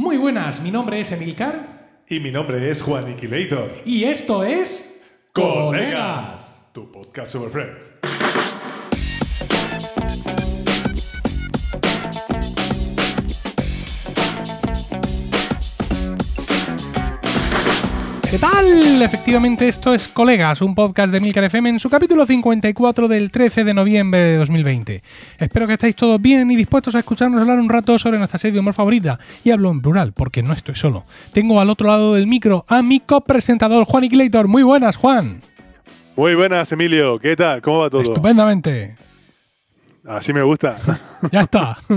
Muy buenas, mi nombre es Emilcar Y mi nombre es Juan Iquilator. y esto es Colegas, tu podcast sobre Friends. Tal? Efectivamente, esto es Colegas, un podcast de Milcar FM en su capítulo 54 del 13 de noviembre de 2020. Espero que estéis todos bien y dispuestos a escucharnos hablar un rato sobre nuestra serie de humor favorita. Y hablo en plural, porque no estoy solo. Tengo al otro llado del micro a mi copresentador Juan Iquilator. Muy buenas, Juan. Muy buenas, Emilio. ¿Qué tal? ¿Cómo va todo? Estupendamente. Así me gusta. Ya está.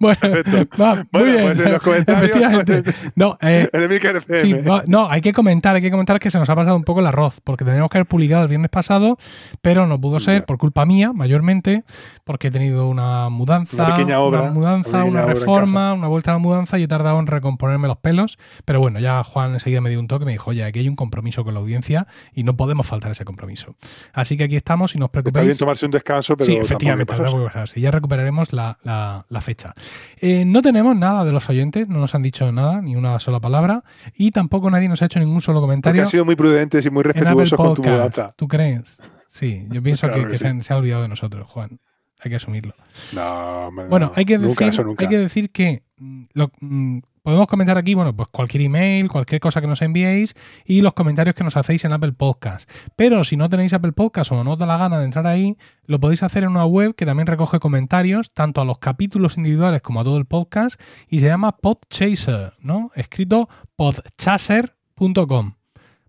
bueno, muy Bueno, bien. pues en los comentarios- Efectivamente. No, eh, en. Sí, va- no, hay que comentar, hay que comentar que se nos ha pasado un poco el arroz, porque teníamos que haber publicado el viernes pasado, pero no pudo ser por culpa mía, mayormente, porque he tenido una mudanza, Una pequeña obra, una mudanza, una reforma, una vuelta a la mudanza y he tardado en recomponerme los pelos, pero bueno, ya Juan enseguida me dio un toque y me dijo, oye, aquí hay un compromiso con la audiencia y no podemos faltar ese compromiso. Así que aquí estamos y no os Está bien preocupéis. tomarse un descanso, pero Sí, efectivamente, que pasarse. ya recuperaremos la, la- la fecha. Eh, no tenemos nada de los oyentes, no nos han dicho nada, ni una sola palabra, y tampoco nadie nos ha hecho ningún solo Porque comentario han sido muy prudentes y muy respetuosos con tu mudanza. ¿Tú crees? Sí, yo pienso Claro que, que que sí. se, han, se han olvidado de nosotros, Juan. Hay que asumirlo. No, hombre, Bueno, no. hay, que nunca, decir, eso nunca. hay que decir que mm, lo- mm, podemos comentar aquí, bueno, pues cualquier email, cualquier cosa que nos enviéis y los comentarios que nos hacéis en Apple Podcast. Pero si no tenéis Apple Podcast o no os da la gana de entrar ahí, lo podéis hacer en una web que también recoge comentarios, tanto a los capítulos individuales como a todo el podcast, y se llama Podchaser, ¿no? Escrito podchaser.com.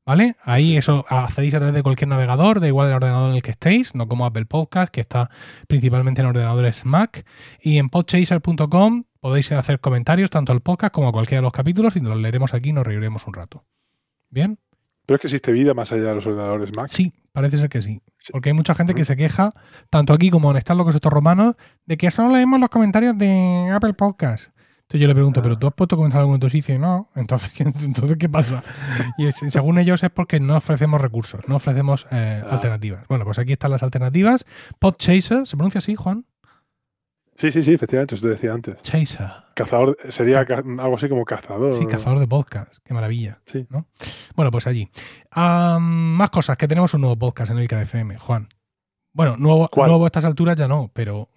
¿Vale? Ahí eso accedéis a través de cualquier navegador, da igual el ordenador en el que estéis, no como Apple Podcast, que está principalmente en ordenadores Mac. Y en podchaser.com podéis hacer comentarios tanto al podcast como a cualquiera de los capítulos y los leeremos aquí y nos reiremos un rato. ¿Bien? Pero es que existe vida más allá de los ordenadores Mac. Sí, parece ser que sí. Porque hay mucha gente que se queja, tanto aquí como en Están locos estos romanos, de que solo leemos los comentarios de Apple Podcast. Entonces yo le pregunto. ¿pero tú has puesto comentarios en algún otro sitio? Y no. Entonces, ¿qué, entonces, ¿qué pasa? Y es- según ellos es porque no ofrecemos recursos, no ofrecemos eh, Ah. alternativas. Bueno, pues aquí están las alternativas. Podchaser, ¿se pronuncia así, Juan? Sí, sí, sí, efectivamente, eso te decía antes. Chaser. Cazador, sería algo así como cazador. Sí, cazador de podcast. Qué maravilla. Sí. ¿no? Bueno, pues allí. Am, más cosas, que tenemos un nuevo podcast en el KFM, Juan. Bueno, nuevo, nuevo a estas alturas ya no, pero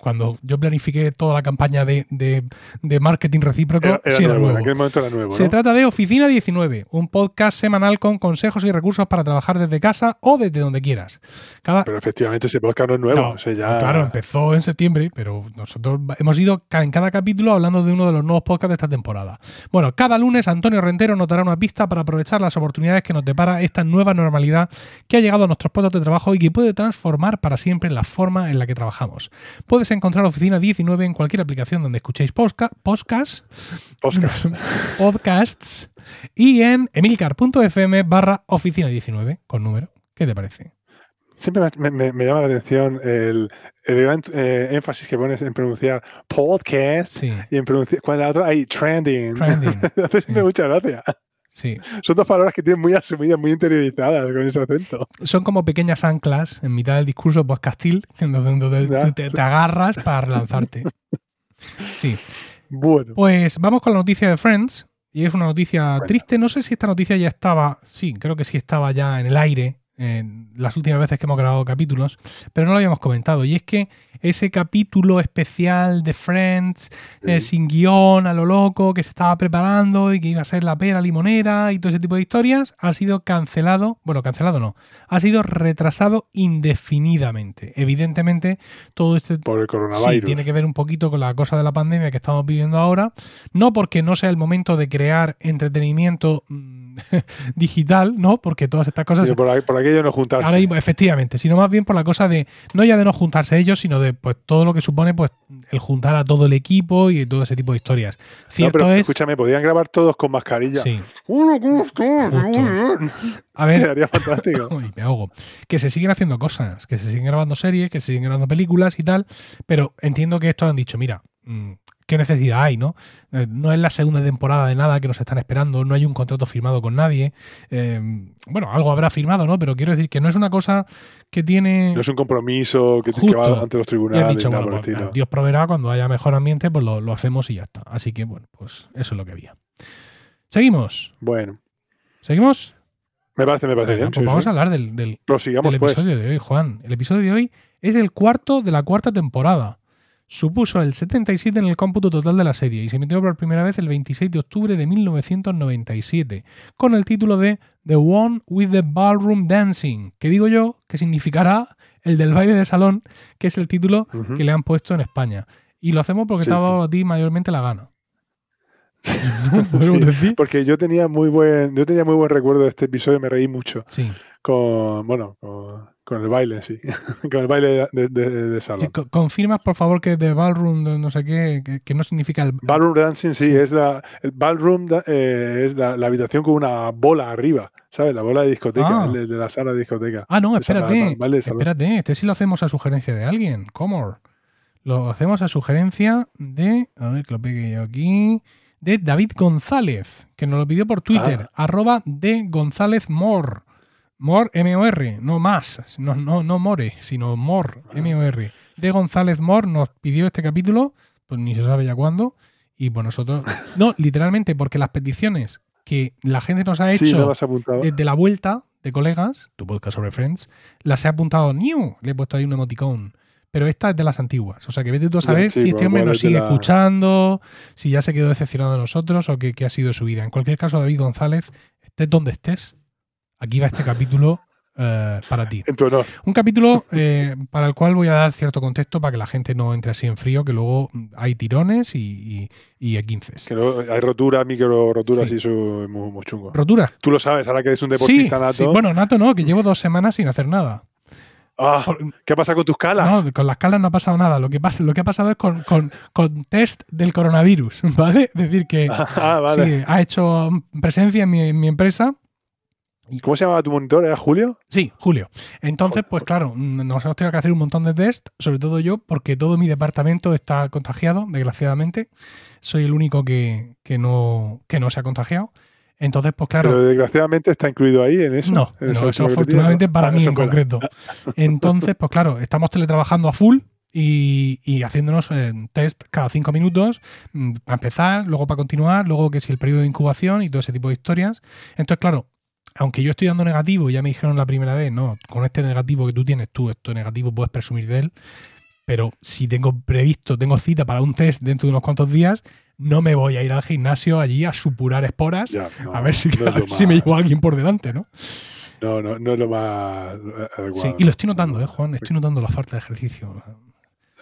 cuando yo planifiqué toda la campaña de, de- de marketing recíproco, Era, era sí era nuevo, nuevo. en aquel momento era nuevo, Se ¿no? trata de Oficina 19, un podcast semanal con consejos y recursos para trabajar desde casa o desde donde quieras. Cada, Pero efectivamente ese podcast no es nuevo. no, o sea, ya... Claro, empezó en septiembre, pero nosotros hemos ido en cada capítulo hablando de uno de los nuevos podcasts de esta temporada. Bueno, cada lunes Antonio Rentero nos dará una pista para aprovechar las oportunidades que nos depara esta nueva normalidad que ha llegado a nuestros puestos de trabajo y que puede transformar para siempre la forma en la que trabajamos. Puedes encontrar Oficina 19 en cualquier aplicación donde escuchéis posca- podcasts, Oscar. podcasts y en emilcar.fm barra Oficina 19 con número. ¿Qué te parece? Siempre me, me- me llama la atención el, el gran eh, énfasis que pones en pronunciar podcast Sí, y en pronunciar. Cuando la otra hay trending. Trending, siempre sí. mucha gracia. Sí. Son dos palabras que tienen muy asumidas, muy interiorizadas con ese acento. son como pequeñas anclas en mitad del discurso podcastil, en donde, te, te agarras para relanzarte. Sí, Bueno, pues vamos con la noticia de Friends. Y es una noticia triste. No sé si esta noticia ya estaba. Sí, creo que sí estaba ya en el aire en las últimas veces que hemos grabado capítulos, pero no lo habíamos comentado. Y es que ese capítulo especial de Friends, eh, Sí. sin guion, a lo loco, que se estaba preparando y que iba a ser la pera limonera y todo ese tipo de historias, ha sido cancelado. Bueno, cancelado no. Ha sido retrasado indefinidamente. Evidentemente, todo este por el Sí, coronavirus. tiene que ver un poquito con la cosa de la pandemia que estamos viviendo ahora. No porque no sea el momento de crear entretenimiento mm, digital, ¿no? Porque todas estas cosas. Sí, por, por aquello no juntarse. Ahora mismo, efectivamente, sino más bien por la cosa de, no ya de no juntarse ellos, sino de pues todo lo que supone pues el juntar a todo el equipo y todo ese tipo de historias. No, Cierto pero es. escúchame, podrían grabar todos con mascarilla. Sí. Bien. A ver, Quedaría fantástico. Uy, me ahogo. Que se siguen haciendo cosas, que se siguen grabando series, que se siguen grabando películas y tal, pero entiendo que estos han dicho, mira, mm, ¿qué necesidad hay, no? Eh, no es la segunda temporada de nada que nos están esperando, no hay un contrato firmado con nadie. Eh, bueno, algo habrá firmado, ¿no? Pero quiero decir que no es una cosa que tiene. No es un compromiso que, que va ante los tribunales. Dicho, bueno, pues, Dios proveerá cuando haya mejor ambiente, pues lo, lo hacemos y ya está. Así que, bueno, pues eso es lo que había. Seguimos. Bueno. ¿Seguimos? Me parece, me parece bien. Pues vamos a hablar del, del, pues. episodio de hoy, Juan. El episodio de hoy es el cuarto de la cuarta temporada. Supuso el 77 en el cómputo total de la serie y se emitió por primera vez el 26 de octubre de 1997, con el título de The One with the Ballroom Dancing, que digo yo que significará el del baile de salón, que es el título que le han puesto en España. Y lo hacemos porque te ha dado a ti mayormente la gana. porque yo tenía muy buen, yo tenía muy buen recuerdo de este episodio, me reí mucho. Sí. Con, bueno, con, el baile, sí. con el baile de, de, salón. ¿Confirmas, por favor, que de ballroom, no sé qué, que, no significa el. Ballroom dancing, sí, es la. El ballroom eh, es la, habitación con una bola arriba, ¿sabes? La bola de discoteca, ah. de, la sala de discoteca. Ah, no, espérate. espérate, este sí lo hacemos a sugerencia de alguien. ¿Cómo? Lo hacemos a sugerencia de. A ver, que lo pegue yo aquí de David González, que nos lo pidió por Twitter, ah. arroba de González More. More, M-O-R, no más, no, no, no More, sino More, ah. M-O-R. De González More nos pidió este capítulo, pues ni se sabe ya cuándo, y pues nosotros, no, literalmente porque las peticiones que la gente nos ha hecho desde la vuelta de colegas, tu podcast sobre Friends, las he apuntado new, le he puesto ahí un emoticón pero esta es de las antiguas. O sea, que vete tú a saber si este hombre nos sigue escuchando, si ya se quedó decepcionado de nosotros o qué, ha sido su vida. En cualquier caso, David González, estés donde estés, aquí va este capítulo eh, para ti. En tu honor. Un capítulo eh, para el cual voy a dar cierto contexto para que la gente no entre así en frío, que luego hay tirones y, y, y 15 Que hay roturas, micro roturas y eso es muy, chungo. ¿Roturas? Tú lo sabes, ahora que eres un deportista nato. Sí. Bueno, nato no, que llevo dos semanas sin hacer nada. Ah, ¿Qué pasa con tus calas? No, con las calas no ha pasado nada. Lo que, pasa, lo que ha pasado es con, test del coronavirus, ¿vale? Es decir, que ah, ha hecho presencia en mi, empresa. ¿Cómo se llamaba tu monitor? ¿Era Julio? Sí, Julio. Entonces, pues claro, nos hemos tenido que hacer un montón de test, sobre todo yo, porque todo mi departamento está contagiado, desgraciadamente. Soy el único que, no, que no se ha contagiado. Entonces, pues claro. Pero desgraciadamente está incluido ahí en eso. No, eso, afortunadamente para mí en concreto. Entonces, pues claro, estamos teletrabajando a full y, y haciéndonos eh, test cada cinco minutos mm, para empezar, luego para continuar, luego que si el periodo de incubación y todo ese tipo de historias. Entonces, claro, aunque yo estoy dando negativo, ya me dijeron la primera vez, no, con este negativo que tú tienes tú, esto negativo puedes presumir de él, pero si tengo previsto, tengo cita para un test dentro de unos cuantos días, no me voy a ir al gimnasio allí a supurar esporas a ver si, si me llevo alguien por delante, ¿no? No, no, no es lo más adecuado. Sí, y lo estoy notando, ¿eh, Juan? Estoy notando la falta de ejercicio.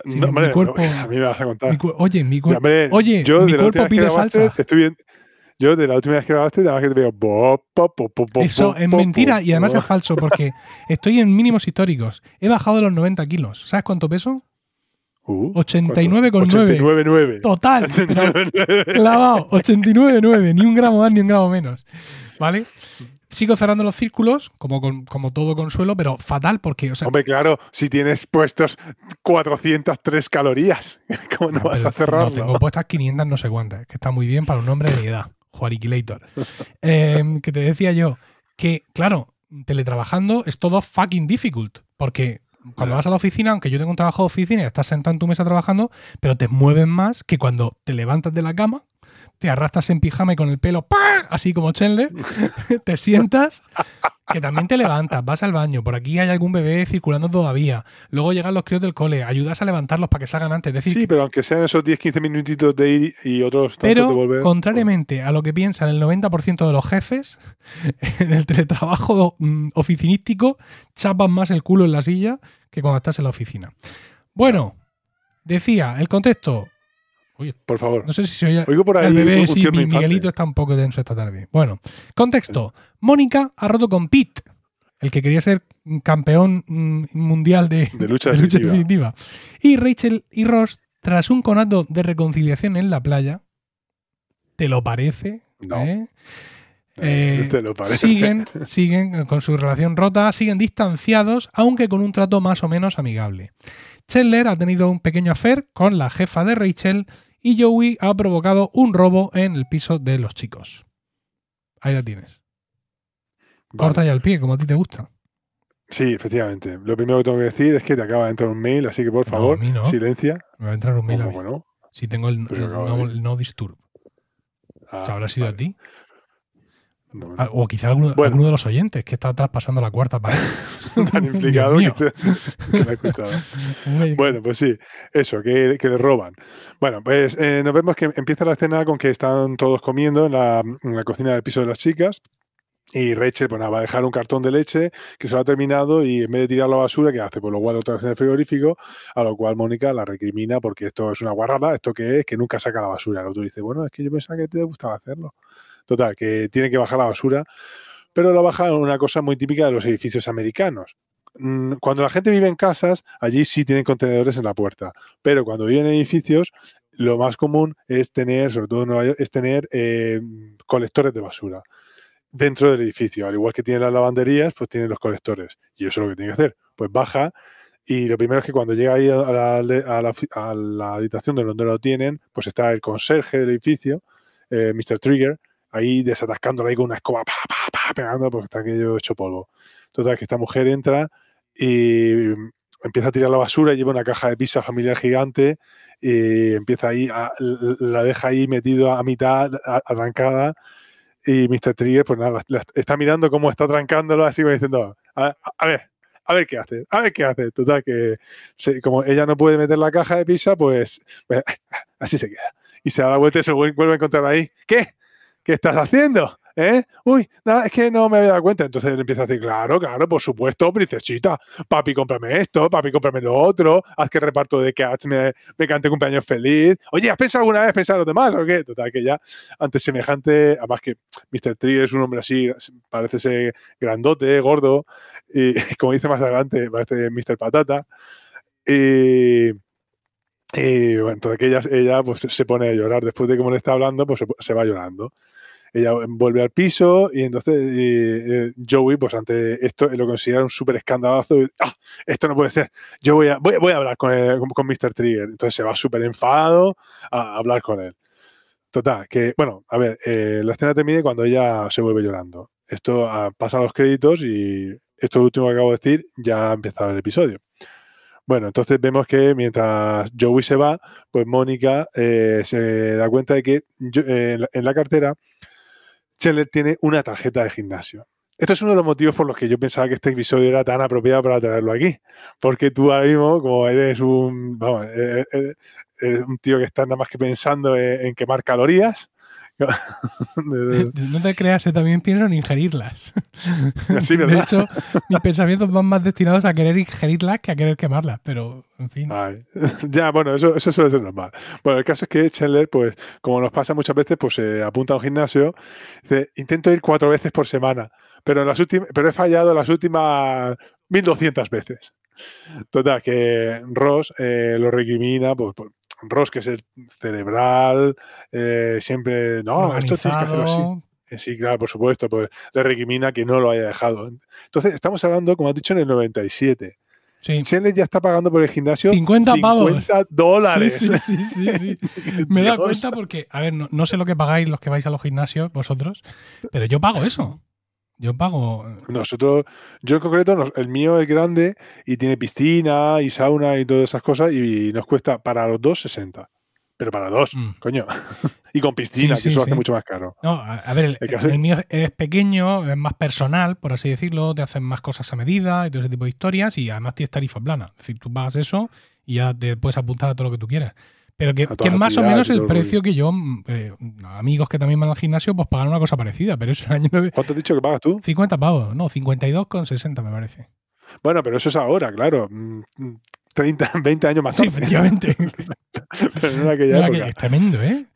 no, mi cuerpo, a mí me vas a contar. oye, mi, cuerpo oye, yo mi cuerpo pide salsa. Estoy bien. Yo de la última vez que grabaste, además que te veo. Eso es mentira y además es falso porque estoy en mínimos históricos. He bajado los 90 kilos. ¿Sabes cuánto peso? 89,9. Uh, Total. Clavado. 89,9. Ni un gramo más ni un gramo menos. ¿Vale? Sigo cerrando los círculos, como, como todo consuelo, pero fatal porque. Hombre, claro, si tienes puestos 403 calorías, ¿cómo no, vas a cerrarlo? No, tengo puestas 500 no sé cuántas, que está muy bien para un hombre de mi edad, Juariquilator. eh, que te decía yo que, claro, teletrabajando es todo fucking difficult, porque cuando vas a la oficina, aunque yo tengo un trabajo de oficina y estás sentado en tu mesa trabajando, pero te mueven más que cuando te levantas de la cama, te arrastras en pijama y con el pelo así como Chenle, te sientas, que también te levantas, vas al baño, por aquí hay algún bebé circulando todavía, luego llegan los críos del cole, ayudas a levantarlos para que salgan antes. decir, sí, pero aunque sean esos 10-15 minutitos de ir y otros pero, de volver. contrariamente a lo que piensan el 90% de los jefes, en el teletrabajo mm, oficinístico chapan más el culo en la silla que cuando estás en la oficina. Bueno, decía, el contexto. Oye, por favor. No sé si se oye Oigo por ahí el bebé, sí, mi Miguelito está un poco denso esta tarde. Bueno, contexto. Mónica ha roto con Pete, el que quería ser campeón mm, mundial de, lucha, definitiva. Y Rachel y Ross, tras un conato de reconciliación en la playa, ¿te lo parece? No. ¿Eh? Eh, siguen, siguen con su relación rota, siguen distanciados, aunque con un trato más o menos amigable. Chandler ha tenido un pequeño affair con la jefa de Rachel y Joey ha provocado un robo en el piso de los chicos. Ahí la tienes. Corta ya el pie, como a ti te gusta. Sí, efectivamente. Lo primero que tengo que decir es que te acaba de entrar un mail, así que por favor, silencia. Me va a entrar un mail a mí. Si tengo el, no, disturb. Ah, ¿Habrá sido a ti? Ah, o quizá alguno, de los oyentes que está traspasando la cuarta pared. Tan implicado que, ha escuchado. bueno, pues sí, eso, que, le roban. Bueno, pues eh, nos vemos que empieza la escena con que están todos comiendo en la, en la cocina del piso de las chicas y Rachel, pues nada, va a dejar un cartón de leche que se lo ha terminado y en vez de tirar la basura, ¿qué hace? Pues lo guarda otra vez en el frigorífico, a lo cual Mónica la recrimina porque esto es una guarrada, ¿esto que es? Que nunca saca la basura. El otro dice, bueno, es que yo pensaba que te gustaba hacerlo. Total, que tiene que bajar la basura, pero la baja una cosa muy típica de los edificios americanos. Mm, cuando la gente vive en casas, allí sí tienen contenedores en la puerta, pero cuando viven en edificios, lo más común es tener, sobre todo en Nueva York, es tener eh, colectores de basura dentro del edificio. Al igual que tiene las lavanderías, pues tiene los colectores. Y eso es lo que tiene que hacer. Pues baja y lo primero es que cuando llega ahí a la, habitación de donde lo tienen, pues está el conserje del edificio, eh, Mr. Trigger, ahí desatascándolo ahí con una escoba, pa, pa, pegando porque está aquello hecho polvo. Total, que esta mujer entra y empieza a tirar la basura, lleva una caja de pizza familiar gigante y empieza ahí, la deja ahí metido a mitad, atrancada y Mr. Trigger, pues nada, está mirando cómo está trancándolo, así como diciendo, a, ver, a ver qué hace, a ver qué hace. Total, que como ella no puede meter la caja de pizza, pues, pues, así se queda. Y se da la vuelta y se vuelve a encontrar ahí. ¿Qué? ¿Qué estás haciendo? ¿Eh? Uy, nada, es que no me había dado cuenta. Entonces él empieza a decir, claro, claro, por supuesto, princesita, papi, cómprame esto, papi, cómprame lo otro, haz que reparto de Cats me, cante cumpleaños feliz. Oye, ¿has pensado alguna vez pensar en los demás o qué? Total, que ya ante semejante, además que Mr. Trigger es un hombre así, parece ser grandote, gordo, y como dice más adelante, parece Mr. Patata. Y, bueno, entonces que ella, ella pues, se pone a llorar. Después de que le está hablando, pues se va llorando ella vuelve al piso y entonces eh, Joey, pues ante esto, lo considera un súper escandalazo. ah, esto no puede ser. Yo voy a, voy, a hablar con, con, Mr. Trigger. Entonces se va súper enfadado a, hablar con él. Total, que, bueno, a ver, eh, la escena termina cuando ella se vuelve llorando. Esto ah, pasa a los créditos y esto último que acabo de decir ya ha empezado el episodio. Bueno, entonces vemos que mientras Joey se va, pues Mónica eh, se da cuenta de que en la cartera Scheller tiene una tarjeta de gimnasio. Esto es uno de los motivos por los que yo pensaba que este episodio era tan apropiado para traerlo aquí. Porque tú ahora mismo, como eres un, vamos, eh, eh, eh, un tío que está nada más que pensando en quemar calorías, no te creas, también pienso en ingerirlas. de hecho, mis pensamientos van más destinados a querer ingerirlas que a querer quemarlas, pero en fin. Ya, bueno, eso, eso suele ser normal. Bueno, el caso es que Chandler, pues, como nos pasa muchas veces, pues se apunta a un gimnasio, dice, intento ir cuatro veces por semana, pero, en las últimas, pero he fallado las últimas 1200 veces. Total, que Ross eh, lo recrimina, pues, Ross, que es el cerebral, eh, siempre, no, esto tienes que hacerlo así. Eh, sí, claro, por supuesto, pues le recrimina que no lo haya dejado. Entonces, estamos hablando, como has dicho, en el 97. Sí. ya está pagando por el gimnasio 50 50 dólares. Sí, sí, sí, sí Me da cuenta porque, a ver, no, no, sé lo que pagáis los que vais a los gimnasios, vosotros, pero yo pago eso. Yo pago. Eh, Nosotros, yo en concreto, el mío es grande y tiene piscina y sauna y todas esas cosas y nos cuesta para los dos 60. Pero para dos, mm. coño. y con piscina, que eso hace mucho más caro. No, a, ver, el, mío es pequeño, es más personal, por así decirlo, te hacen más cosas a medida y todo ese tipo de historias y además tienes tarifa plana. Es decir, tú pagas eso y ya te puedes apuntar a todo lo que tú quieras. Pero que, es más o menos el precio que yo, mm, eh, amigos que también van al gimnasio, pues pagan una cosa parecida. Pero eso el año ¿Cuánto has dicho que pagas tú? 50 pavos, no, 52,60 me parece. Bueno, pero eso es ahora, claro. 30, mm, 20 años más tarde. Sí, efectivamente. pero no es tremendo, ¿eh?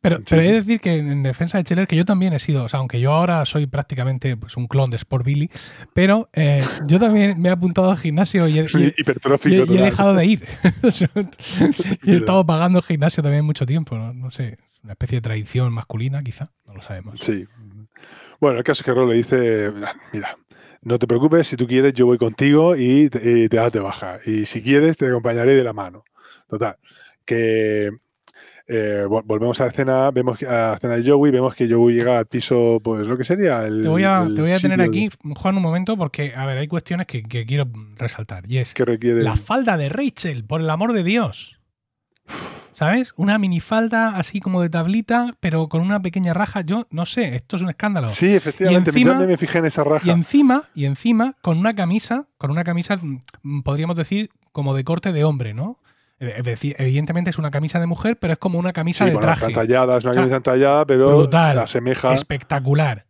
Pero, he de decir que en defensa de Cheller, que yo también he sido, o sea, aunque yo ahora soy prácticamente pues, un clon de Sport Billy, pero eh, yo también me he apuntado al gimnasio y he, dejado de ir. y he estado pagando el gimnasio también mucho tiempo, ¿no? sé, una especie de tradición masculina quizá, no lo sabemos. Sí. Bueno, el caso es que Ro le dice, mira, no te preocupes, si tú quieres yo voy contigo y te, y te baja. Y si quieres te acompañaré de la mano. Total, que eh, volvemos a la escena, vemos a la escena de Joey, vemos que Joey llega al piso, pues lo que sería el. Te voy a, te voy a tener aquí, Juan, un momento, porque, a ver, hay cuestiones que, quiero resaltar. Y es la falda de Rachel, por el amor de Dios. ¿Sabes? Una minifalda así como de tablita, pero con una pequeña raja. Yo no sé, esto es un escándalo. Sí, efectivamente, encima, me fijé en esa raja. Y encima, y encima, con una camisa, con una camisa, mm, podríamos decir, como de corte de hombre, ¿no? Evidentemente es una camisa de mujer, pero es como una camisa de traje. Entallada, es una camisa entallada, pero brutal, asemeja. Espectacular.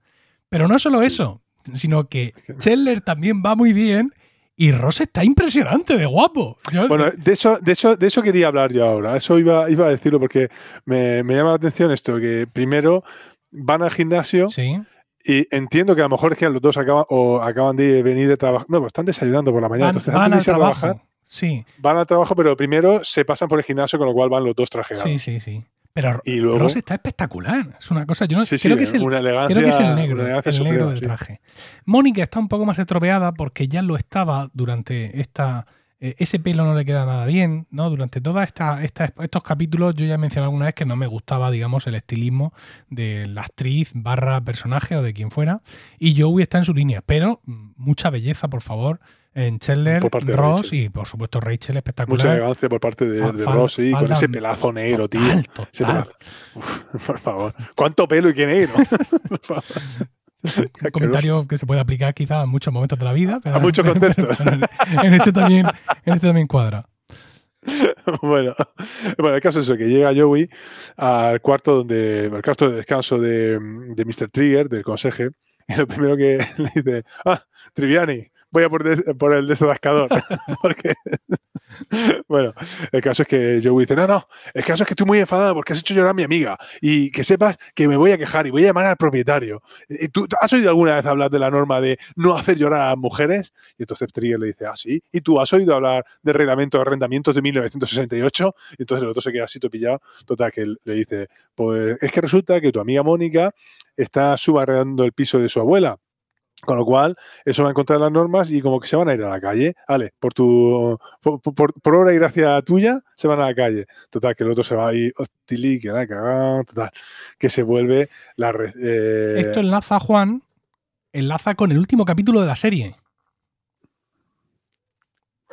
Pero no solo eso, sino que Chandler también va muy bien y Ross está impresionante de guapo. bueno, de eso, de, eso, de eso quería hablar yo ahora. Eso iba, iba a decirlo porque me, llama la atención esto, que primero van al gimnasio y entiendo que a lo mejor es que los dos acaban, o acaban de venir de trabajar. No, pues están desayunando por la mañana. Van, entonces, antes de trabajar, sí. van al trabajo, pero primero se pasan por el gimnasio, con lo cual van los dos trajeados. Sí, sí, sí. Pero Ross está espectacular. Es una cosa. Yo no, creo, que es el, creo que es el negro, el negro del traje. Mónica está un poco más estropeada porque ya lo estaba durante esta. Eh, ese pelo no le queda nada bien, ¿no? Durante todos esta, estos capítulos yo ya he mencionado alguna vez que no me gustaba, digamos, el estilismo de la actriz barra personaje o de quien fuera. Y Joey está en su línea, pero mm, mucha belleza, por favor en Chandler, Ross y por supuesto Rachel espectacular. Mucha elegancia por parte de, Ross, y con ese pelazo negro, tío. por favor. ¿Cuánto pelo y qué negro? Un comentario que se puede aplicar quizá a muchos momentos de la vida. a muchos contextos. en, este también, en este también cuadra. Bueno, bueno, el caso es eso, que llega Joey al cuarto donde, el cuarto de descanso de, de Mr. Trigger, del conseje, y lo primero que le dice, ah, Triviani, voy a por, el desatascador. porque, bueno, el caso es que Joey dice, no, no, el caso es que estoy muy enfadado porque has hecho llorar a mi amiga y que sepas que me voy a quejar y voy a llamar al propietario. ¿Tú has oído alguna vez hablar de la norma de no hacer llorar a mujeres? Y entonces Trigger le dice, ah, sí. ¿Y tú has oído hablar del reglamento de arrendamientos de 1968? Y entonces el otro se queda así topillado. Total, que le dice, pues es que resulta que tu amiga Mónica está subarrendando el piso de su abuela con lo cual, eso va a encontrar las normas y como que se van a ir a la calle. Vale, por tu por, por, obra y gracia tuya, se van a la calle. Total, que el otro se va ahí, hostili, que la total, que se vuelve la... Eh... Esto enlaza, Juan, enlaza con el último capítulo de la serie.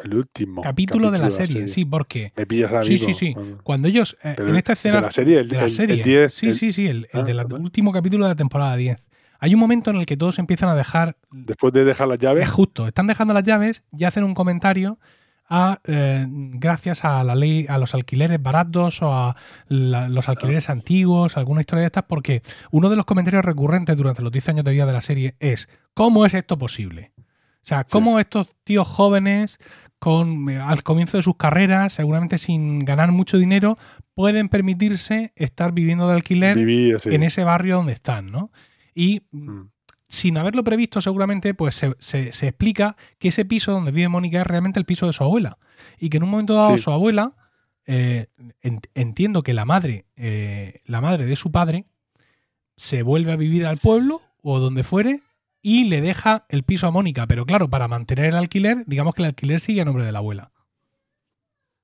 El último capítulo, de, la, serie, sí, porque. Me pillas Sí, sí, sí. Cuando ellos. Eh, en esta escena. De la serie, el, de la serie. 10, sí, sí, sí, el, ah, del último capítulo de la temporada 10. Hay un momento en el que todos empiezan a dejar. Después de dejar las llaves. Es justo, están dejando las llaves y hacen un comentario a, eh, gracias a la ley, a los alquileres baratos o a los alquileres antiguos, alguna historia de estas, porque uno de los comentarios recurrentes durante los 10 años de vida de la serie es: ¿cómo es esto posible? O sea, ¿cómo estos tíos jóvenes, con, eh, al comienzo de sus carreras, seguramente sin ganar mucho dinero, pueden permitirse estar viviendo de alquiler en ese barrio donde están, ¿no? Y mm. sin haberlo previsto, seguramente, pues se, explica que ese piso donde vive Mónica es realmente el piso de su abuela. Y que en un momento dado su abuela, eh, entiendo que la madre, eh, la madre de su padre, se vuelve a vivir al pueblo o donde fuere y le deja el piso a Mónica. Pero claro, para mantener el alquiler, digamos que el alquiler sigue a nombre de la abuela.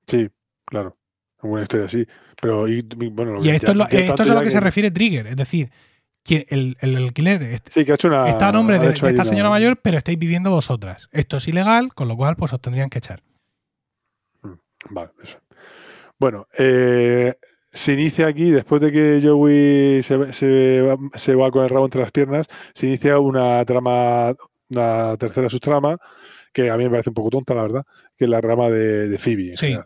Sí, claro. Una historia así. Pero, y, bueno, y esto, es a lo que, se refiere Trigger. Es decir, el, el alquiler está a nombre de, esta señora mayor, pero estáis viviendo vosotras. Esto es ilegal, con lo cual pues os tendrían que echar. Mm, vale, eso. Bueno, eh, se inicia aquí, después de que Joey se, se, va, con el rabo entre las piernas, se inicia una trama, una tercera subtrama, que a mí me parece un poco tonta, la verdad, que es la rama de, de Phoebe. sí.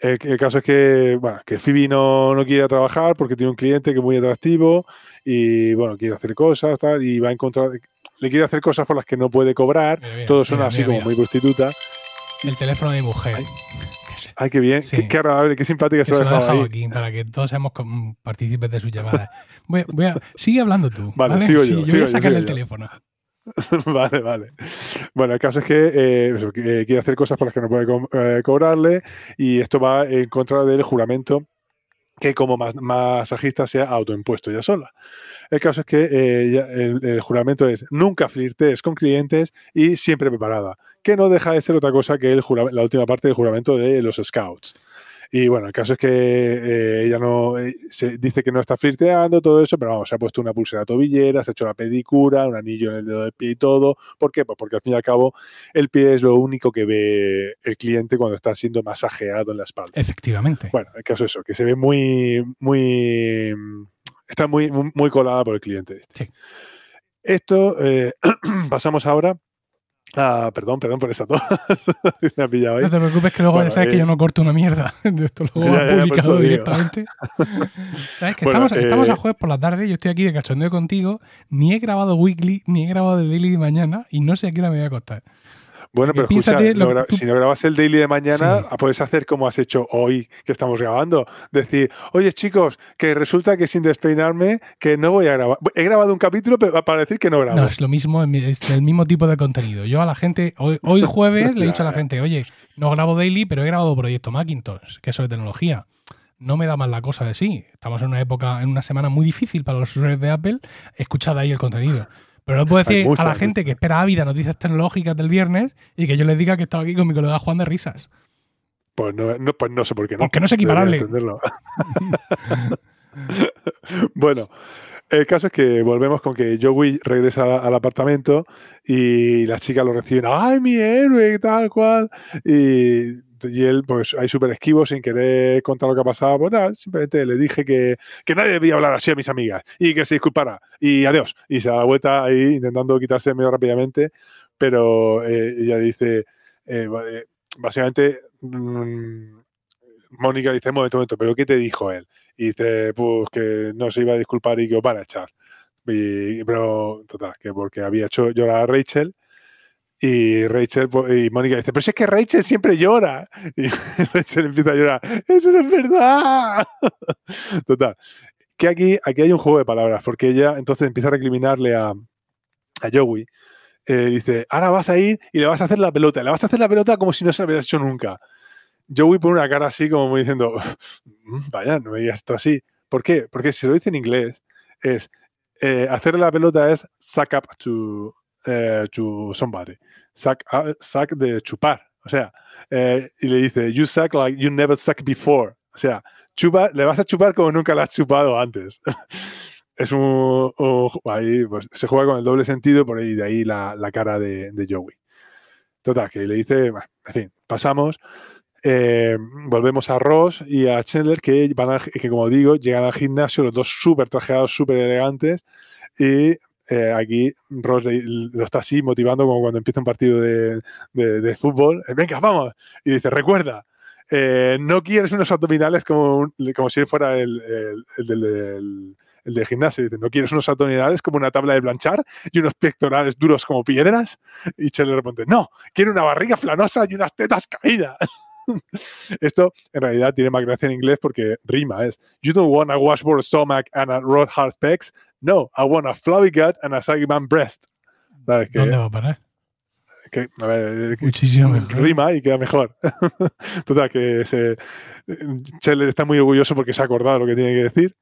El, caso es que, bueno, que Phoebe no, no quiere trabajar porque tiene un cliente que es muy atractivo y bueno, quiere hacer cosas, tal, y va a encontrar, le quiere hacer cosas por las que no puede cobrar, todo suena así como muy prostituta. El teléfono de mi mujer. Ay, qué bien, qué, agradable, qué simpática se, lo ha dejado, aquí para que todos seamos partícipes de su llamada. Voy, voy a, sigue hablando tú. Vale, sigo yo. yo voy a sacarle el teléfono. vale, vale. Bueno, el caso es que, eh, quiere hacer cosas por las que no puede eh, cobrarle y esto va en contra del juramento que como masajista sea autoimpuesto ya sola. El caso es que eh, el, juramento es nunca flirtes con clientes y siempre preparada, que no deja de ser otra cosa que el la última parte del juramento de los scouts. Y bueno, el caso es que eh, ella no eh, se dice que no está flirteando, todo eso, pero vamos, se ha puesto una pulsera tobillera, se ha hecho la pedicura, un anillo en el dedo del pie y todo. ¿Por qué? Pues porque al fin y al cabo el pie es lo único que ve el cliente cuando está siendo masajeado en la espalda. Efectivamente. Bueno, el caso es eso, que se ve muy, muy, está muy, muy, colada por el cliente. Este. Sí. Esto, eh, pasamos ahora Ah, perdón, perdón por esa tos. Me ha pillado ahí. No te preocupes que luego ya sabes que yo eh, no corto una mierda. Esto luego va publicado directamente. ¿Sabes? Que estamos, estamos, a eh, jueves por la tarde, yo estoy aquí de cachondeo contigo, ni he grabado weekly, ni he grabado el daily de mañana y no sé a qué hora me voy a acostar. Bueno, pero escucha, si no grabas el daily de mañana, puedes hacer como has hecho hoy que estamos grabando. Decir, oye chicos, que resulta que sin despeinarme, que no voy a grabar. He grabado un capítulo pero para decir que no grabo. No, es lo mismo, es el mismo tipo de contenido. Yo a la gente, hoy, hoy jueves le he dicho a la gente, oye, no grabo daily, pero he grabado proyecto Macintosh, que es sobre tecnología. No me da mal la cosa de sí. Estamos en una época, en una semana muy difícil para los usuarios de Apple. Escuchad ahí el contenido. Pero no puedo decir a la gente que espera ávida noticias tecnológicas del viernes y que yo les diga que he estado aquí con mi colega Juan de Risas. Pues no, pues no sé por qué no. Porque no es equiparable. bueno, el caso es que volvemos con que Joey regresa al apartamento y las chicas lo reciben. ¡Ay, mi héroe! Tal cual. Y y él, pues, ahí súper esquivo, sin querer contar lo que ha pasado. Pues nada, simplemente le dije que, que, nadie debía hablar así a mis amigas y que se disculpara. Y adiós. Y se da la vuelta ahí intentando quitarse medio rápidamente, pero eh, ella dice, eh, eh, básicamente, mmm, Mónica dice, momento, momento, pero ¿qué te dijo él? Y dice, pues que no se iba a disculpar y que os van a echar. Y, pero, total, que porque había hecho llorar a Rachel y Rachel y Mónica dice, pero si es que Rachel siempre llora. Y Rachel empieza a llorar, eso no es verdad. Total. Que aquí, aquí hay un juego de palabras, porque ella entonces empieza a recriminarle a, a Joey. Eh, dice, ahora vas a ir y le vas a hacer la pelota. Le vas a hacer la pelota como si no se lo hubieras hecho nunca. Joey pone una cara así como diciendo, mm, vaya, no me digas esto así. ¿Por qué? Porque si lo dice en inglés, es eh, hacerle la pelota es suck up to, eh, to somebody. Suck, uh, suck de chupar. O sea, eh, y le dice, you suck like you never sucked before. O sea, chupa, le vas a chupar como nunca la has chupado antes. es un, ahí pues, se juega con el doble sentido, por ahí de ahí la, la cara de, de, Joey. Total, que le dice, en fin, pasamos. Eh, volvemos a Ross y a Chandler, que, van que como digo, llegan al gimnasio, los dos súper trajeados, súper elegantes, y eh, aquí Ross lo está así motivando como cuando empieza un partido de, de, fútbol. Eh, venga, vamos. Y dice, recuerda, eh, no quieres unos abdominales como, como si fuera el, el, de gimnasio. Dice, no quieres unos abdominales como una tabla de planchar y unos pectorales duros como piedras. Y Chelle le responde, no, quiero una barriga flanosa y unas tetas caídas. Esto en realidad tiene más gracia en inglés porque rima es You don't want a washboard stomach and a road hard pecs. No, I want a flabby gut and a saggy man breast. ¿Dónde va a parar? Que, a ver, Muchísimo mejor. Rima y queda mejor. Total, que se, Cheller está muy orgulloso porque se ha acordado lo que tiene que decir.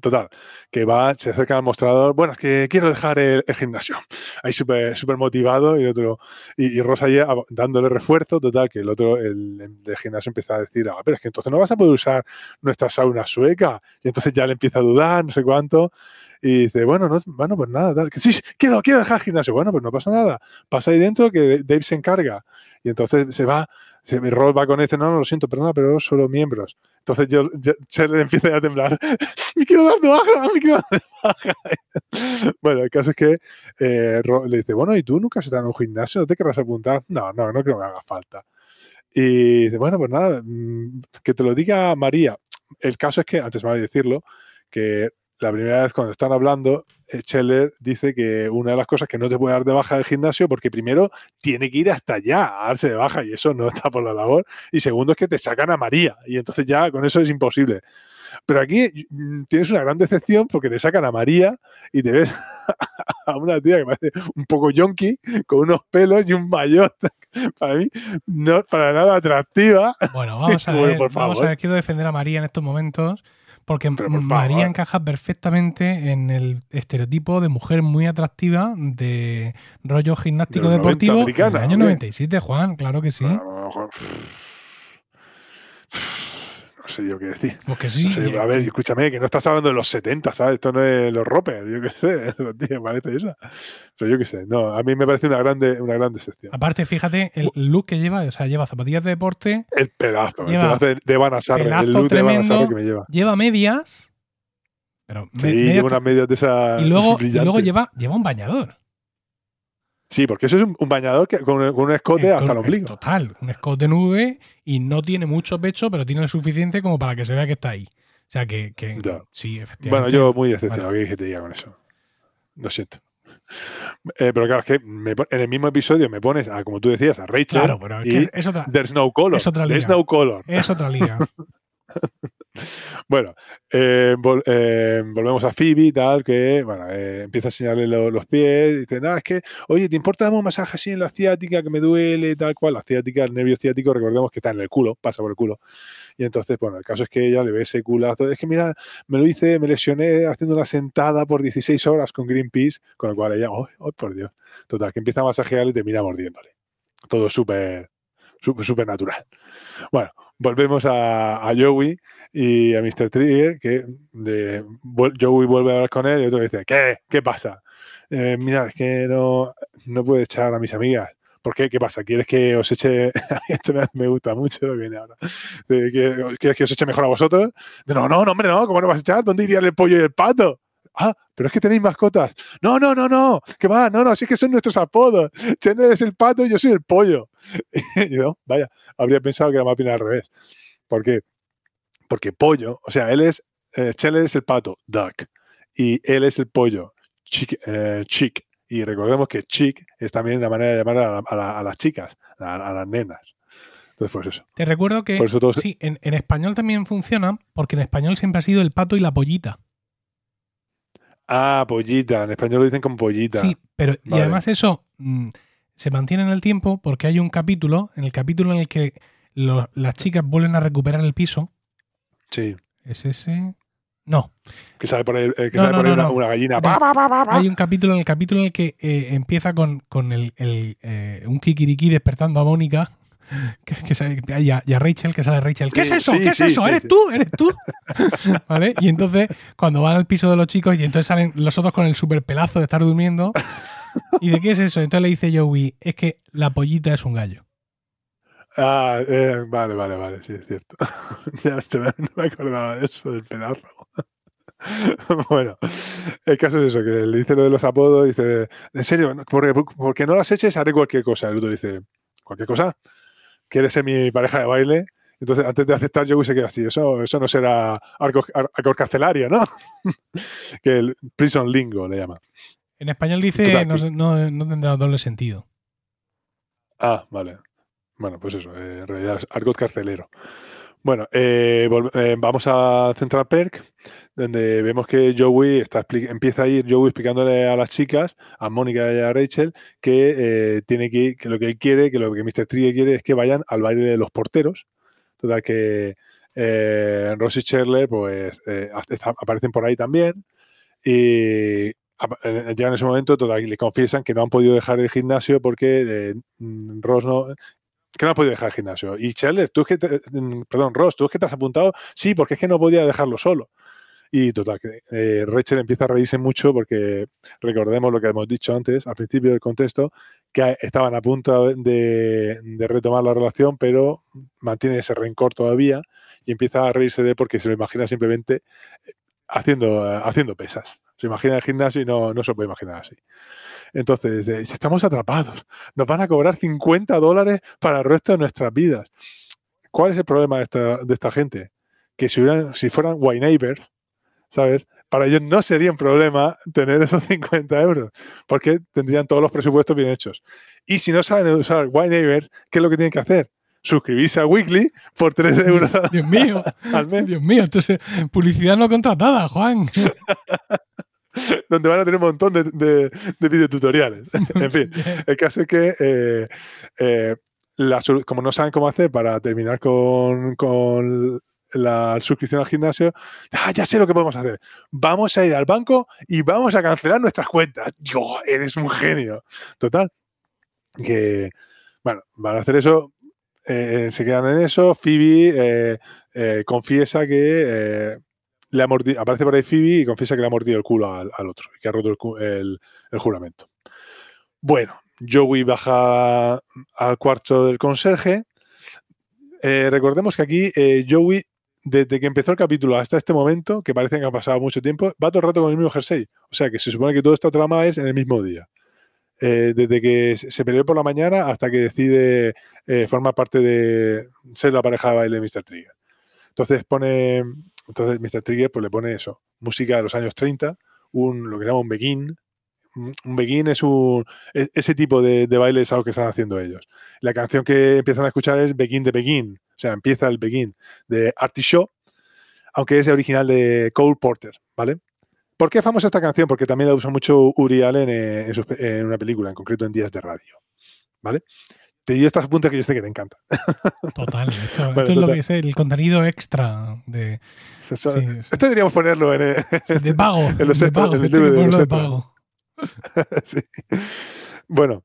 Total, que va, se acerca al mostrador, bueno, es que quiero dejar el, gimnasio. Ahí súper super motivado y el otro, y, Rosa ya dándole refuerzo, total, que el otro, el, de gimnasio empieza a decir, ah, pero es que entonces no vas a poder usar nuestra sauna sueca. Y entonces ya le empieza a dudar, no sé cuánto. Y dice, bueno, no, bueno, pues nada, tal. Que sí, quiero, quiero dejar el gimnasio. Bueno, pues no pasa nada. Pasa ahí dentro que Dave se encarga. Y entonces se va, se, Ross va con este, no, no, lo siento, perdona, pero solo miembros. Entonces yo, yo empieza a temblar. me quiero dar de baja, me quiero dar de baja. bueno, el caso es que eh, le dice, bueno, ¿y tú nunca has estado en un gimnasio? ¿No te querrás apuntar? No, no, no creo que me haga falta. Y dice, bueno, pues nada, mm, que te lo diga María. El caso es que, antes me voy a decirlo, que la primera vez cuando están hablando, eh, Scheller dice que una de las cosas que no te puede dar de baja del gimnasio, porque primero tiene que ir hasta allá a darse de baja y eso no está por la labor. Y segundo es que te sacan a María y entonces ya con eso es imposible. Pero aquí mm, tienes una gran decepción porque te sacan a María y te ves a una tía que parece un poco yonky, con unos pelos y un maillot. Para mí, no para nada atractiva. Bueno, vamos a ver, vamos a ver, quiero defender a María en estos momentos porque María encaja perfectamente en el estereotipo de mujer muy atractiva de rollo gimnástico deportivo del año 97, Juan, claro que sí. No sé yo qué decir. Porque sí. a ver, escúchame, que no estás hablando de los 70, ¿sabes? Esto no es los roppers, yo qué sé, tío, parece eso. Pero yo qué sé, no, a mí me parece una grande, una gran decepción. Aparte, fíjate, el look que lleva, o sea, lleva zapatillas de deporte. El pedazo, el pedazo de, de Van el look de Van que me lleva. Lleva medias. Pero sí, lleva unas medias de esa. Y luego, y luego lleva, lleva un bañador. Sí, porque eso es un, bañador que, con, un escote hasta el ombligo. Total, un escote nube y no tiene mucho pecho, pero tiene lo suficiente como para que se vea que está ahí. O sea que, sí, efectivamente. Bueno, yo muy decepcionado, bueno. que te diga con eso. Lo siento. Eh, pero claro, es que en el mismo episodio me pones, a, como tú decías, a Rachel. Claro, pero es y es otra, There's no color. Es otra liga. There's no color. Es otra liga. bueno, eh, eh, volvemos a Phoebe tal, que bueno, eh, empieza a enseñarle los pies. Y dice, nada, es que, oye, ¿te importa un masaje así en la ciática que me duele, tal cual? La ciática, el nervio ciático, recordemos que está en el culo, pasa por el culo. Y entonces, bueno, el caso es que ella le ve ese culazo. Es que, mira, me lo hice, me lesioné haciendo una sentada por 16 horas con Greenpeace, con lo cual ella, oh, oh por Dios! Total, que empieza a masajearle y termina mordiéndole. Todo súper, súper natural. Bueno, volvemos a, a Joey y a Mr. Trigger, que de, Joey vuelve a hablar con él y otro le dice, ¿qué? ¿Qué pasa? Eh, mira, es que no, no puedo echar a mis amigas. ¿Por qué? ¿Qué pasa? ¿Quieres que os eche? Esto me, gusta mucho lo que viene ahora. ¿Quieres que os eche mejor a vosotros? No, no, no, hombre, no. ¿Cómo no vas a echar? ¿Dónde iría el pollo y el pato? Ah, pero es que tenéis mascotas. No, no, no, no. ¿Qué va? No, no, sí que son nuestros apodos. Chandler es el pato y yo soy el pollo. y yo, vaya, habría pensado que era más bien al revés. ¿Por qué? Porque pollo, o sea, él es, eh, es el pato, duck, y él es el pollo, chick, eh, chick. Y recordemos que chick es también la manera de llamar a, las chicas, a, las nenas. Entonces, pues eso. Te recuerdo que sí, en, español también funciona, porque en español siempre ha sido el pato y la pollita. Ah, pollita. En español lo dicen con pollita. Sí, pero y además eso mm, se mantiene en el tiempo porque hay un capítulo, en el capítulo en el que las chicas vuelven a recuperar el piso Sí. ¿Es ese? No. Que sale por ahí, eh, que sale por ahí una, gallina. Hay un capítulo en el capítulo en el que eh, empieza con, con el, el eh, un kikiriki despertando a Mónica. Que, que y, a, Rachel, que sale Rachel. ¿Qué es eso? ¿Qué es eso? ¿Eres tú? ¿Eres tú? ¿Vale? Y entonces, cuando van al piso de los chicos, y entonces salen los otros con el super pelazo de estar durmiendo. ¿Y de qué es eso? Entonces le dice Joey, es que la pollita es un gallo. Ah, eh, vale, vale, vale, sí, es cierto. ya no me acordaba de eso, del pedazo. bueno, el caso es eso, que le dice lo de los apodos, dice, en serio, porque, porque no las eches, haré cualquier cosa. El otro dice, ¿cualquier cosa? ¿Quieres ser mi pareja de baile? Entonces, antes de aceptar, yo se queda así. Eso, eso no será arco, carcelario, ¿no? que el prison lingo le llama. En español dice, no, no, no tendrá doble sentido. Ah, vale. Bueno, pues eso, eh, en realidad es argot carcelero. Bueno, eh, eh, vamos a Central Perk, donde vemos que Joey está, empieza a ir Joey explicándole a las chicas, a Mónica y a Rachel, que tiene que, que lo que quiere, que lo que Mr. Trigger quiere es que vayan al baile de los porteros. Total que Ross y Sherler pues aparecen por ahí también. Y llegan en ese momento total, le confiesan que no han podido dejar el gimnasio porque Ross no, que no has podido dejar el gimnasio. Y Charles, tú es que, mm, perdón, Ross, tú es que te has apuntado, sí, porque es que no podía dejarlo solo. Y total, que eh, Rachel empieza a reírse mucho porque recordemos lo que hemos dicho antes, al principio del contexto, que estaban a punto de, retomar la relación, pero mantiene ese rencor todavía y empieza a reírse de porque se lo imagina simplemente eh, haciendo, haciendo pesas. Se imagina el gimnasio y no, no se puede imaginar así. Entonces, estamos atrapados. Nos van a cobrar 50 dólares para el resto de nuestras vidas. ¿Cuál es el problema de esta, de esta gente? Que si, si fueran white neighbors, ¿sabes? Para ellos no sería un problema tener esos 50 euros, porque tendrían todos los presupuestos bien hechos. Y si no saben usar white neighbors, ¿qué es lo que tienen que hacer? Suscribirse a Weekly por 3 euros Dios mío, al mes. Dios mío, entonces publicidad no contratada, Juan. donde van a tener un montón de, de, de videotutoriales. en fin, el caso es que eh, eh, como no saben cómo hacer para terminar con, con la suscripción al gimnasio, ah, ya sé lo que podemos hacer. Vamos a ir al banco y vamos a cancelar nuestras cuentas. Dios, eres un genio. Total. Que, bueno, van a hacer eso. Eh, se quedan en eso. Phoebe eh, confiesa que le ha mordido, aparece por ahí Phoebe y confiesa que le ha mordido el culo al, otro, que ha roto el, juramento. Bueno, Joey baja al cuarto del conserje. recordemos que aquí Joey desde que empezó el capítulo hasta este momento, que parece que ha pasado mucho tiempo, va todo el rato con el mismo jersey. O sea que se supone que toda esta trama es en el mismo día. Eh, desde que se peleó por la mañana hasta que decide eh, formar parte de ser la pareja de baile de Mr. Trigger. Entonces pone, entonces Mr. Trigger pues le pone eso, música de los años 30, un, lo que llama un begin. Un begin es un, ese tipo de, de baile es algo que están haciendo ellos. La canción que empiezan a escuchar es Begin de Begin, o sea, empieza el Begin de Artie aunque es original de Cole Porter, ¿vale? ¿Por qué es famosa esta canción? Porque también la usa mucho Uri Allen en, una película, en concreto en Días de Radio, ¿vale? Te di estas apuntes que yo sé que te encanta. Total, esto, es lo que es el contenido extra de... esto deberíamos ponerlo en, el, de pago. En los de pago, de, pago. sí. Bueno,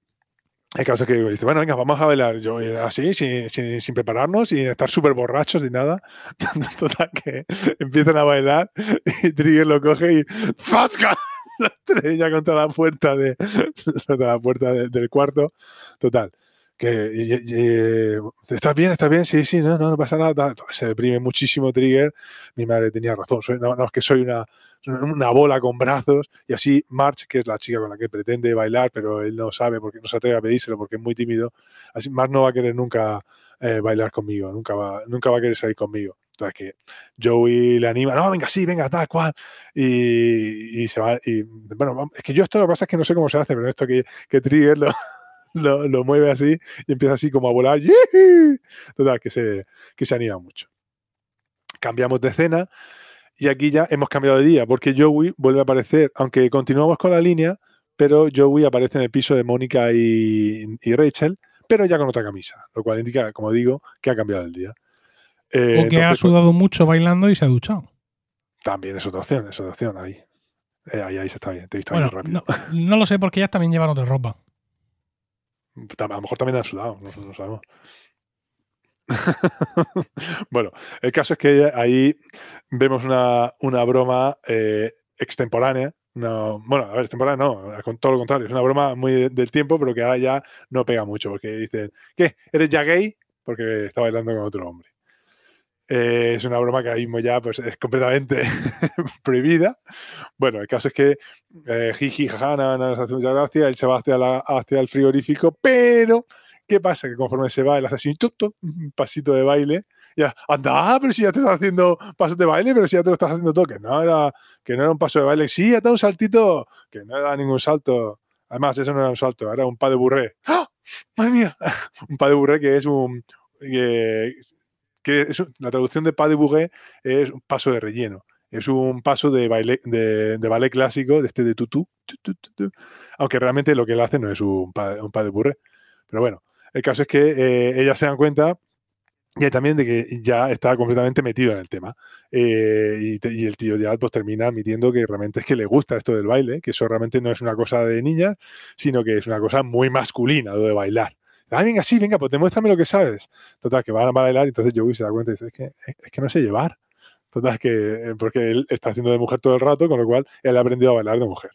el caso es que dice, bueno, venga, vamos a bailar. Yo eh, así, sin, sin, prepararnos, sin estar súper borrachos ni nada. Total, que empiezan a bailar y Trigger lo coge y ¡Fasca! La estrella contra la puerta, de, contra la puerta del cuarto. Total, que estás bien, estás bien, sí, sí, no, no, no pasa nada. Se deprime muchísimo Trigger. Mi madre tenía razón, soy, no, es que soy una, una bola con brazos. Y así March, que es la chica con la que pretende bailar, pero él no sabe porque no se atreve a pedírselo porque es muy tímido. Así March no va a querer nunca eh, bailar conmigo, nunca va, nunca va a querer salir conmigo. Entonces que Joey le anima, no, venga, sí, venga, tal cual. Y, se va. Y bueno, es que yo esto lo que pasa es que no sé cómo se hace, pero esto que, que Trigger lo lo, mueve así y empieza así como a volar. Total, que se, que se anima mucho. Cambiamos de escena y aquí ya hemos cambiado de día porque Joey vuelve a aparecer, aunque continuamos con la línea, pero Joey aparece en el piso de Mónica y, Rachel, pero ya con otra camisa, lo cual indica, como digo, que ha cambiado el día. Eh, o que ha sudado mucho bailando y se ha duchado. También es otra opción, es otra opción ahí. Eh, ahí, ahí se está bien, te he visto rápido. No, no, lo sé porque ellas también llevan otra ropa. A lo mejor también han sudado, no, sabemos. bueno, el caso es que ahí vemos una, broma eh, extemporánea. bueno, a ver, extemporánea no, con todo lo contrario, es una broma muy del tiempo, pero que ahora ya no pega mucho, porque dicen, ¿qué? ¿Eres ya gay? Porque está bailando con otro hombre. Eh, es una broma que ahora mismo ya pues, es completamente prohibida. Bueno, el caso es que eh, jiji, jaja, no, nos hace mucha gracia, él se va hacia, la, hacia el frigorífico, pero ¿qué pasa? Que conforme se va, él hace así un pasito de baile. Ya, anda, pero si ya te estás haciendo pasos de baile, pero si ya te lo estás haciendo todo, que no era, que no era un paso de baile, sí, ya te un saltito, que no era ningún salto. Además, eso no era un salto, era un pas de burré. ¡Ah! ¡Madre mía! un pas de burré que es un, que la traducción de pas de bourré es un paso de relleno. Es un paso de baile, de, ballet clásico, de este de tutú, aunque realmente lo que él hace no es un pas, de bourré. Pero bueno, el caso es que eh, ellas se dan cuenta y también de que ya está completamente metido en el tema. Eh, y, el tío ya pues, termina admitiendo que realmente es que le gusta esto del baile, que eso realmente no es una cosa de niñas, sino que es una cosa muy masculina, lo de bailar ah, venga, sí, venga, pues demuéstrame lo que sabes. Total, que van a bailar y entonces Joey se da cuenta y dice, es que, es que no sé llevar. Total, que eh, porque él está haciendo de mujer todo el rato, con lo cual él ha aprendido a bailar de mujer.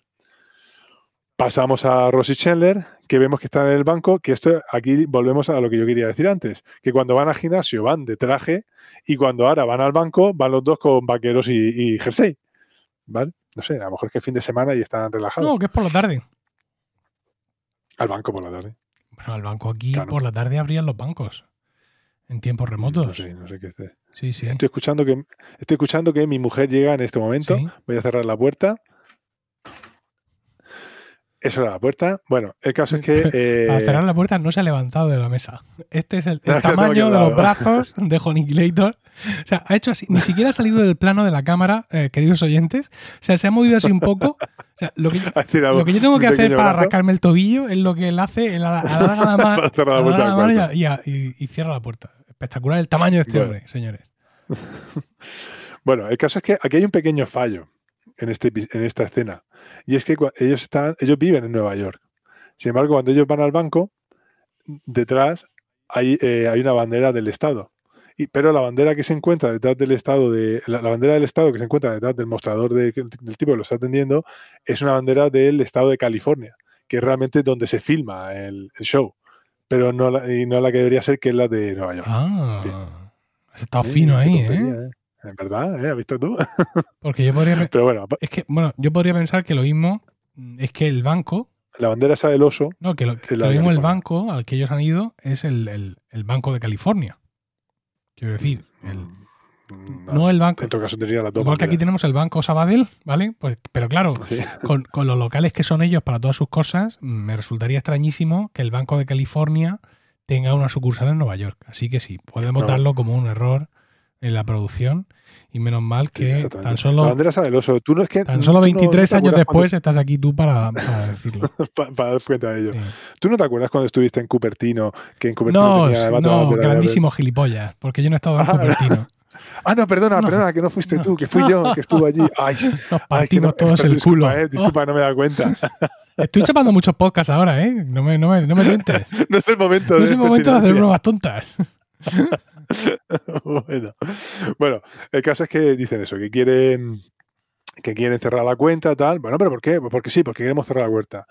Pasamos a Rosie Chandler, que vemos que está en el banco, que esto aquí volvemos a lo que yo quería decir antes, que cuando van al gimnasio van de traje y cuando ahora van al banco van los dos con vaqueros y, jersey. ¿Vale? No sé, a lo mejor es que es fin de semana y están relajados. No, que es por la tarde. Al banco por la tarde. Bueno, el banco aquí por la tarde abrían los bancos. En tiempos remotos. No sé, no sé qué es. Sí, sí. Estoy escuchando que, estoy escuchando que mi mujer llega en este momento. Voy a cerrar la puerta. Eso era la puerta. Bueno, el caso es que. Para eh, cerrar la puerta no se ha levantado de la mesa. Este es el, tamaño de los brazos de Honiquilator. O sea, ha hecho así. Ni siquiera ha salido del plano de la cámara, eh, queridos oyentes. O sea, se ha movido así un poco. O sea, lo que, lo que yo tengo que hacer para rascarme el tobillo es lo que él hace. Él alarga la, mano, y, cierra la puerta. Espectacular el tamaño de este hombre, señores. bueno, el caso es que aquí hay un pequeño fallo en, este, en esta escena. Y es que ellos, están, ellos viven en Nueva York. Sin embargo, cuando ellos van al banco, detrás hay, eh, hay una bandera del Estado. Y, pero la bandera que se encuentra detrás del estado de la, bandera del estado que se encuentra detrás del mostrador del tipo que lo está atendiendo es una bandera del estado de California, que es realmente donde se filma el, show, pero no la, y no la que debería ser que es la de Nueva York. Ah, has estado fino ahí, ¿eh? ¿eh? En verdad, ¿eh? ¿Has visto tú? Porque yo podría, pero bueno, es que bueno, yo podría pensar que lo mismo es que el banco la bandera esa del oso. No, que lo, mismo el banco al que ellos han ido es el, el Banco de California. Quiero decir, el, mm, no, el banco. En todo caso tendría la Igual que aquí tenemos el Banco Sabadell, ¿vale? Pues, pero claro, con, los locales que son ellos para todas sus cosas, me resultaría extrañísimo que el Banco de California tenga una sucursal en Nueva York. Así que sí, podemos darlo como un error en la producción. Y menos mal que tan solo. Tú no es que, tan solo 23 años después estás aquí tú para, decirlo. para, dar cuenta de ello. ¿Tú no te acuerdas cuando estuviste en Cupertino? Que en Cupertino no, no, grandísimo gilipollas, porque yo no he estado en ah, Cupertino. Ah, no, perdona, perdona, que no fuiste tú, que fui yo, que estuve allí. Ay, Nos partimos todos el culo. Eh, disculpa, no me dado cuenta. Estoy chapando muchos podcasts ahora, ¿eh? No me, no me, no me no es el momento. No de es el momento de hacer bromas tontas. bueno. el caso es que dicen eso, que quieren que quieren cerrar la cuenta, tal. Bueno, pero ¿por qué? Pues porque sí, porque queremos cerrar la cuenta.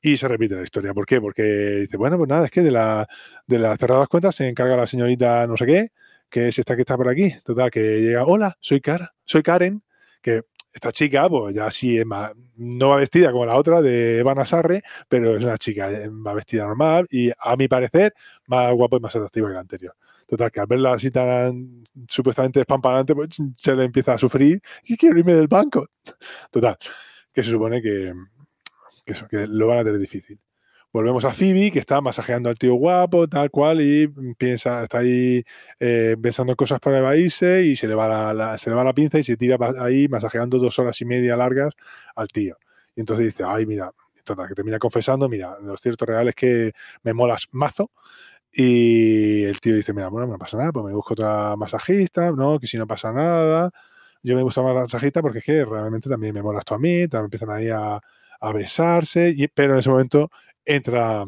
Y se repite la historia. ¿Por qué? Porque dice, bueno, pues nada, es que de la, de las cuentas se encarga la señorita no sé qué, que es esta que está por aquí. Total, que llega, hola, soy Cara, soy Karen, que esta chica, pues ya sí es más, no va vestida como la otra de Eva Sarre, pero es una chica, eh, va vestida normal y a mi parecer más guapo y más atractiva que la anterior. Total, que al verla así tan supuestamente despampanante, pues se le empieza a sufrir y quiero irme del banco. Total, que se supone que, eso, que lo van a tener difícil. Volvemos a Phoebe, que está masajeando al tío guapo, tal cual, y piensa, está ahí eh, pensando cosas para evadirse y se le, va la, se le va la pinza y se tira ahí masajeando dos horas y media largas al tío. Y entonces dice, ay, mira, total, que termina confesando, mira, los ciertos reales que me molas mazo, y el tío dice, mira, bueno, no pasa nada, pues me busco otra masajista, no, que si no pasa nada. Yo me gusta más la masajista porque es que realmente también me molas tú a mí, también empiezan ahí a, besarse, y, pero en ese momento entra,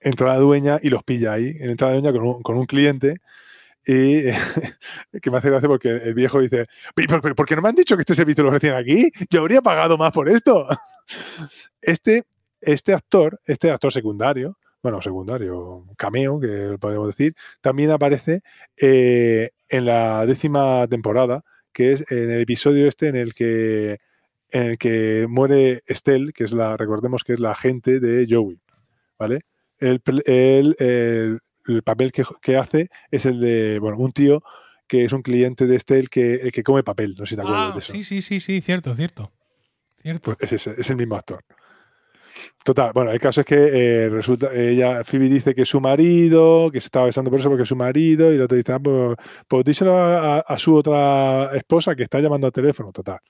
entra la dueña y los pilla ahí. Entra la dueña con un, con un cliente y que me hace gracia porque el viejo dice, ¿Por, ¿por qué no me han dicho que este servicio lo ofrecían aquí? Yo habría pagado más por esto. Este, este actor, este actor secundario, bueno, secundario, cameo, que podemos decir, también aparece eh, en la décima temporada, que es en el episodio este en el que en el que muere Estelle, que es la, recordemos que es la agente de Joey, ¿vale? El, el, papel que, hace es el de, bueno, un tío que es un cliente de Estelle que, que come papel, no sé si te acuerdas ah, de eso. Sí, sí, sí, sí, cierto, cierto. cierto. Pues es, ese, es el mismo actor. Total, bueno, el caso es que eh, resulta, ella, Phoebe dice que su marido, que se estaba besando por eso porque es su marido, y el otro dice, ah, pues, pues, díselo a, su otra esposa que está llamando al teléfono. Total,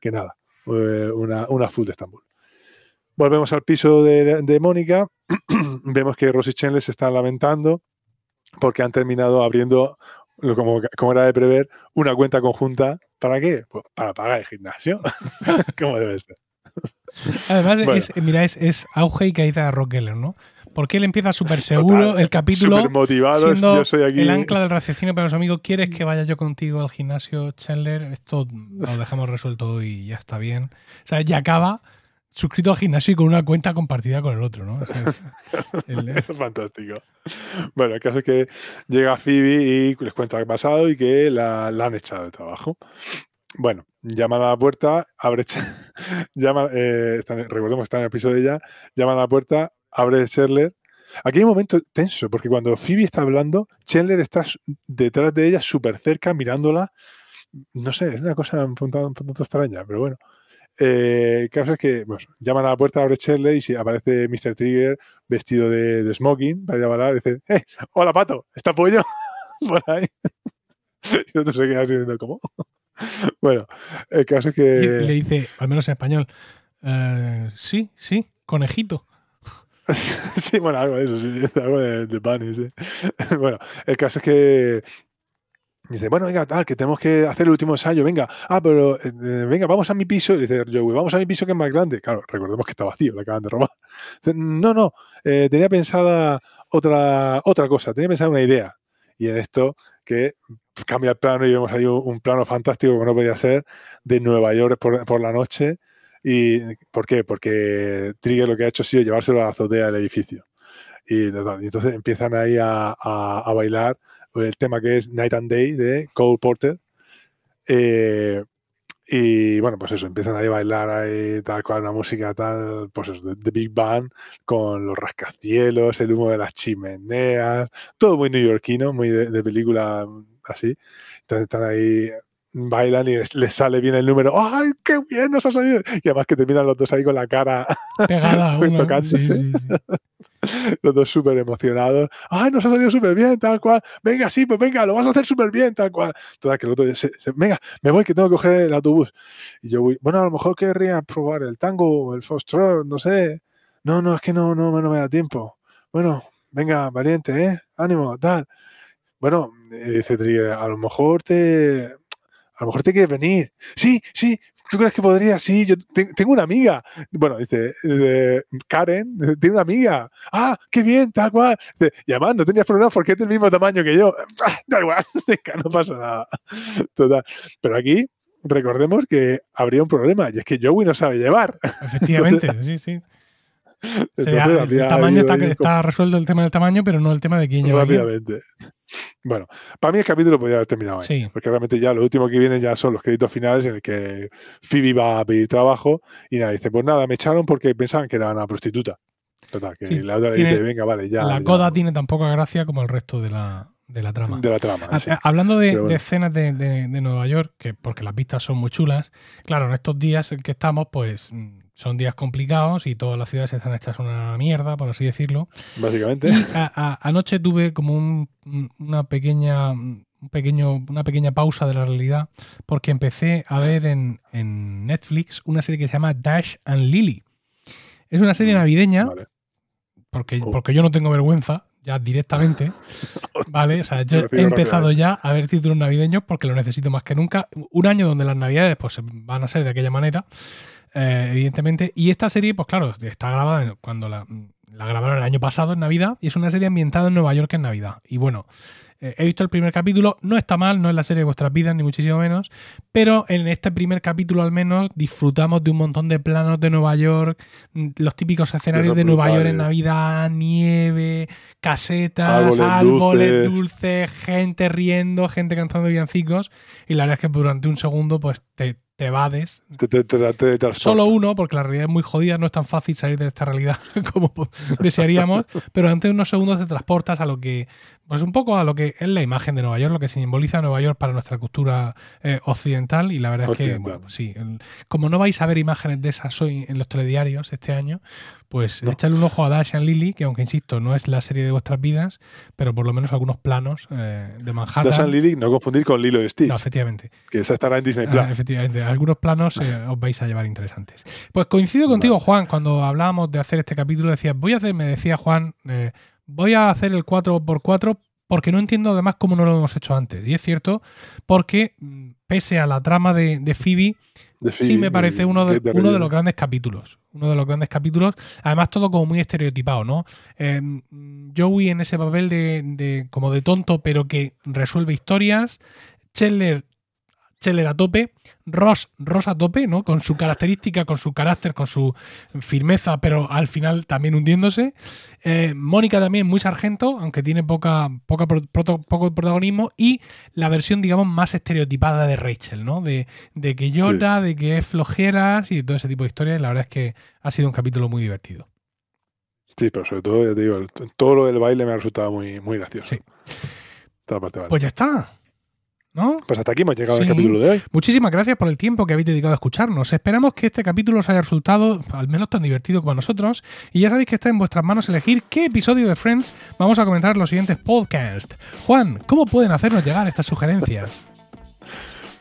que nada, eh, una, una full de Estambul. Volvemos al piso de, Mónica, vemos que Rosy Chenle se está lamentando porque han terminado abriendo, como, como era de prever, una cuenta conjunta. ¿Para qué? Pues para pagar el gimnasio, como debe ser. Además, es, mira, es, auge y caída de Rockefeller, ¿no? Porque él empieza súper seguro el capítulo. Súper motivado, yo soy aquí. El ancla del raciocinio para los amigos. ¿Quieres que vaya yo contigo al gimnasio, Chandler? Esto lo dejamos resuelto y ya está bien. O sea, ya acaba suscrito al gimnasio y con una cuenta compartida con el otro, ¿no? Eso es, fantástico. Bueno, el caso es que llega Phoebe y les cuenta qué ha pasado y que la, la han echado de trabajo. Bueno, llama a la puerta, abre, llama, eh, recordemos que está en el piso de ella, llama a la puerta, abre Chandler. Aquí hay un momento tenso, porque cuando Phoebe está hablando, Chandler está detrás de ella, súper cerca, mirándola. No sé, es una cosa un poco, extraña, pero bueno. Eh, el caso es que llaman a la puerta, abre Chandler y si aparece Mr. Trigger vestido de, smoking para llamar y dice, ¡Eh! ¡Hola, pato! ¿Está pollo? Por ahí. y otro se así diciendo, ¿cómo? bueno, el caso es que. le dice, al menos en español, eh, sí, sí, conejito. sí, bueno, algo de eso, sí, algo de, de pan, sí. bueno, el caso es que dice, bueno, venga, tal, que tenemos que hacer el último ensayo, venga, ah, pero eh, venga, vamos a mi piso. Y dice Joey, vamos a mi piso que es más grande. Claro, recordemos que está vacío, le acaban de robar. no, no, eh, tenía pensada otra, otra cosa, tenía pensada una idea. Y en esto que cambia el plano y vemos ahí un, plano fantástico que no podía ser de Nueva York por, la noche. ¿Y por qué? Porque Trigger lo que ha hecho ha sido llevárselo a la azotea del edificio. Y, entonces empiezan ahí a, a, bailar el tema que es Night and Day de Cole Porter. Eh, y bueno, pues eso, empiezan ahí a bailar ahí tal cual, una música tal, pues eso, de, Big Bang, con los rascacielos, el humo de las chimeneas, todo muy neoyorquino, muy de, película así. Entonces están ahí, bailan y les, sale bien el número. ¡Ay, qué bien nos ha salido! Y además que terminan los dos ahí con la cara pegada, tocándose. los dos súper emocionados. ¡Ay, nos ha salido súper bien, tal cual! Venga, sí, pues venga, lo vas a hacer súper bien, tal cual. Total, que el otro se, venga, me voy que tengo que coger el autobús. Y yo voy, bueno, a lo mejor querría probar el tango, el foxtrot, no sé. No, no, es que no, no, no me da tiempo. Bueno, venga, valiente, ¿eh? Ánimo, tal. Bueno, dice a lo mejor te, a lo mejor te quieres venir. Sí, sí, ¿Tú crees que podría? Sí, yo tengo una amiga. Bueno, dice, Karen, tiene una amiga. Ah, qué bien, tal cual. y además no tenías problema porque es del mismo tamaño que yo. Ah, da igual, no pasa nada. Total. Pero aquí, recordemos que habría un problema y es que Joey no sabe llevar. Efectivamente, sí, sí. El, tamaño está, está, resuelto el tema del tamaño, pero no el tema de quién lleva. Rápidamente. Bueno, para mí el capítulo podría haber terminado ahí. Porque realmente ya lo último que viene ya son los créditos finales en el que Phoebe va a pedir trabajo y nada, dice, pues nada, me echaron porque pensaban que era una prostituta. Total, que la otra le dice, venga, vale, ya. La coda tiene tan poca gracia como el resto de la, de la trama. De la trama. Hablando de, escenas de, de, Nueva York, que porque las vistas son muy chulas, claro, en estos días en que estamos, pues son días complicados y todas las ciudades están hechas una mierda, por así decirlo. Básicamente. anoche tuve como una pequeña un pequeño, una pequeña pausa de la realidad porque empecé a ver en, Netflix una serie que se llama Dash and Lily. Es una serie mm, navideña porque, oh. porque yo no tengo vergüenza ya directamente. ¿Vale? O sea, yo he empezado ya a ver títulos navideños porque lo necesito más que nunca. Un año donde las navidades pues van a ser de aquella manera. Eh, evidentemente. Y esta serie, pues claro, está grabada cuando la, grabaron el año pasado, en Navidad, y es una serie ambientada en Nueva York en Navidad. Y bueno, eh, he visto el primer capítulo, no está mal, no es la serie de vuestras vidas, ni muchísimo menos, pero en este primer capítulo al menos disfrutamos de un montón de planos de Nueva York, mm, los típicos escenarios de Nueva York en Navidad, nieve, casetas, árboles, dulces, gente riendo, gente cantando villancicos, y la verdad es que durante un segundo pues te, te evades. Solo uno, porque la realidad es muy jodida, no es tan fácil salir de esta realidad como desearíamos, pero antes de unos segundos te transportas a lo que, pues un poco a lo que es la imagen de Nueva York, lo que simboliza Nueva York para nuestra cultura eh, occidental, y la verdad es que, bueno, pues sí, como no vais a ver imágenes de esas hoy en los telediarios este año, pues echadle un ojo a Dash and Lily, que aunque insisto, no es la serie de vuestras vidas, pero por lo menos algunos planos eh, de Manhattan. Dash and Lily, no confundir con Lilo y Steve. No, efectivamente. Que esa estará en Disney Plus. Ah, efectivamente, algunos planos eh, os vais a llevar interesantes. Pues coincido contigo, Juan, cuando hablábamos de hacer este capítulo, decías, voy a hacer, me decía Juan, eh, voy a hacer el 4x4 porque no entiendo además cómo no lo hemos hecho antes. Y es cierto, porque mm, pese a la trama de, de Phoebe, sí me parece uno de, uno de los grandes capítulos. Uno de los grandes capítulos. Además, todo como muy estereotipado, ¿no? Eh, Joey en ese papel de, como de tonto, pero que resuelve historias. Chandler, Chandler a tope. Ross, Ross a tope, ¿no? Con su característica, con su carácter, con su firmeza, pero al final también hundiéndose. Eh, Mónica también muy sargento, aunque tiene poca, poca poco protagonismo. Y la versión, digamos, más estereotipada de Rachel, ¿no? De, que llora, de que es flojeras y todo ese tipo de historias. La verdad es que ha sido un capítulo muy divertido. Sí, pero sobre todo, ya te digo, todo lo del baile me ha resultado muy, muy gracioso. Sí. Pues ya está. Pues hasta aquí hemos llegado al capítulo de hoy. Muchísimas gracias por el tiempo que habéis dedicado a escucharnos. Esperamos que este capítulo os haya resultado al menos tan divertido como a nosotros. Y ya sabéis que está en vuestras manos elegir qué episodio de Friends vamos a comentar en los siguientes podcasts. Juan, ¿cómo pueden hacernos llegar estas sugerencias?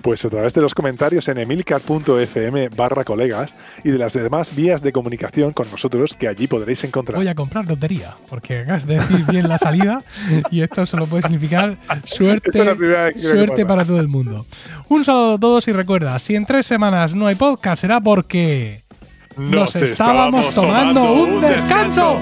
Pues a través de los comentarios en emilcar.fm barra colegas y de las demás vías de comunicación con nosotros que allí podréis encontrar. Voy a comprar lotería, porque acabas de decir bien la salida y esto solo puede significar suerte, suerte para todo el mundo. Un saludo a todos y recuerda, si en tres semanas no hay podcast será porque nos, estábamos, tomando, un descanso.